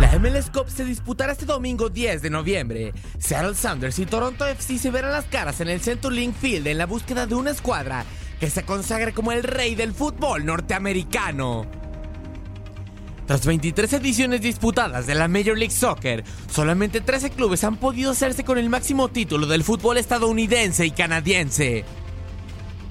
La MLS Cup se disputará este domingo 10 de noviembre. Seattle Sounders y Toronto FC se verán las caras en el Central Link Field en la búsqueda de una escuadra que se consagre como el rey del fútbol norteamericano. Tras 23 ediciones disputadas de la Major League Soccer, solamente 13 clubes han podido hacerse con el máximo título del fútbol estadounidense y canadiense.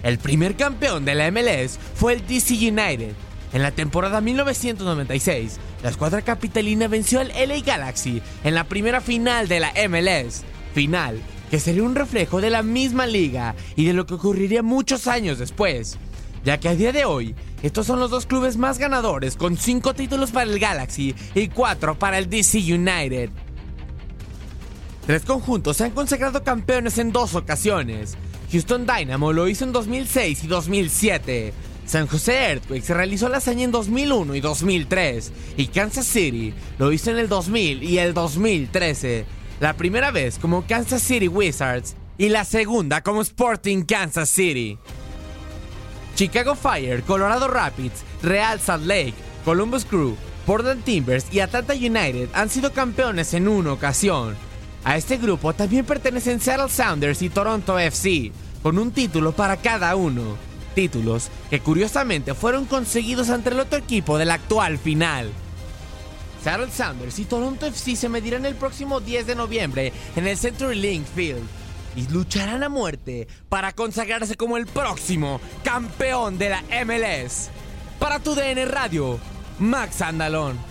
El primer campeón de la MLS fue el DC United. En la temporada 1996, la escuadra capitalina venció al LA Galaxy en la primera final de la MLS. Final que sería un reflejo de la misma liga y de lo que ocurriría muchos años después. Ya que a día de hoy, estos son los dos clubes más ganadores con 5 títulos para el Galaxy y 4 para el DC United. Tres conjuntos se han consagrado campeones en dos ocasiones. Houston Dynamo lo hizo en 2006 y 2007. San Jose Earthquakes realizó la hazaña en 2001 y 2003. Y Kansas City lo hizo en el 2000 y el 2013. La primera vez como Kansas City Wizards y la segunda como Sporting Kansas City. Chicago Fire, Colorado Rapids, Real Salt Lake, Columbus Crew, Portland Timbers y Atlanta United han sido campeones en una ocasión. A este grupo también pertenecen Seattle Sounders y Toronto FC, con un título para cada uno. Títulos que curiosamente fueron conseguidos ante el otro equipo de la actual final. Seattle Sounders y Toronto FC se medirán el próximo 10 de noviembre en el Century Link Field y lucharán a muerte para consagrarse como el próximo campeón de la MLS. Para tu DN Radio, Max Andalón.